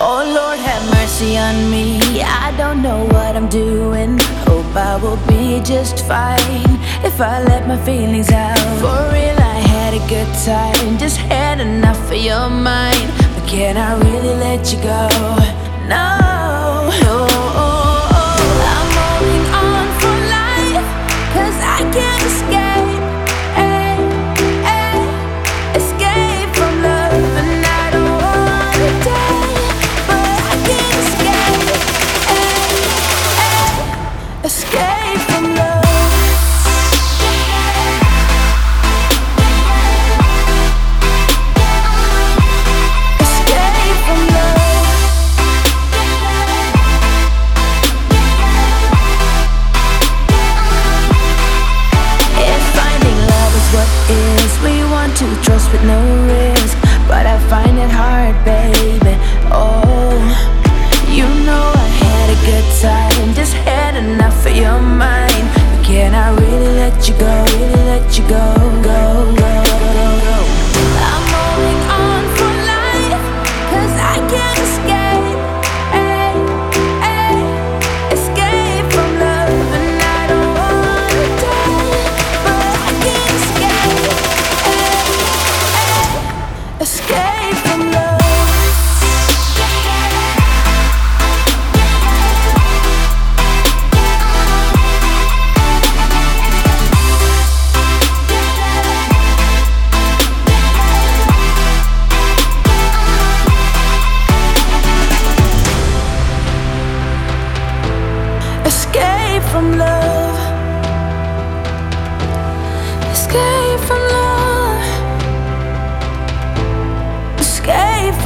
Oh Lord, have mercy on me. I don't know what I'm doing. Hope I will be just fine if I let my feelings out. For real, I had a good time. Just had enough of your mind. But can I really let you go? No. I'm holding on for life. Cause I can't escape. escape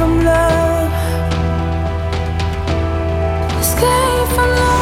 from love. Escape from love.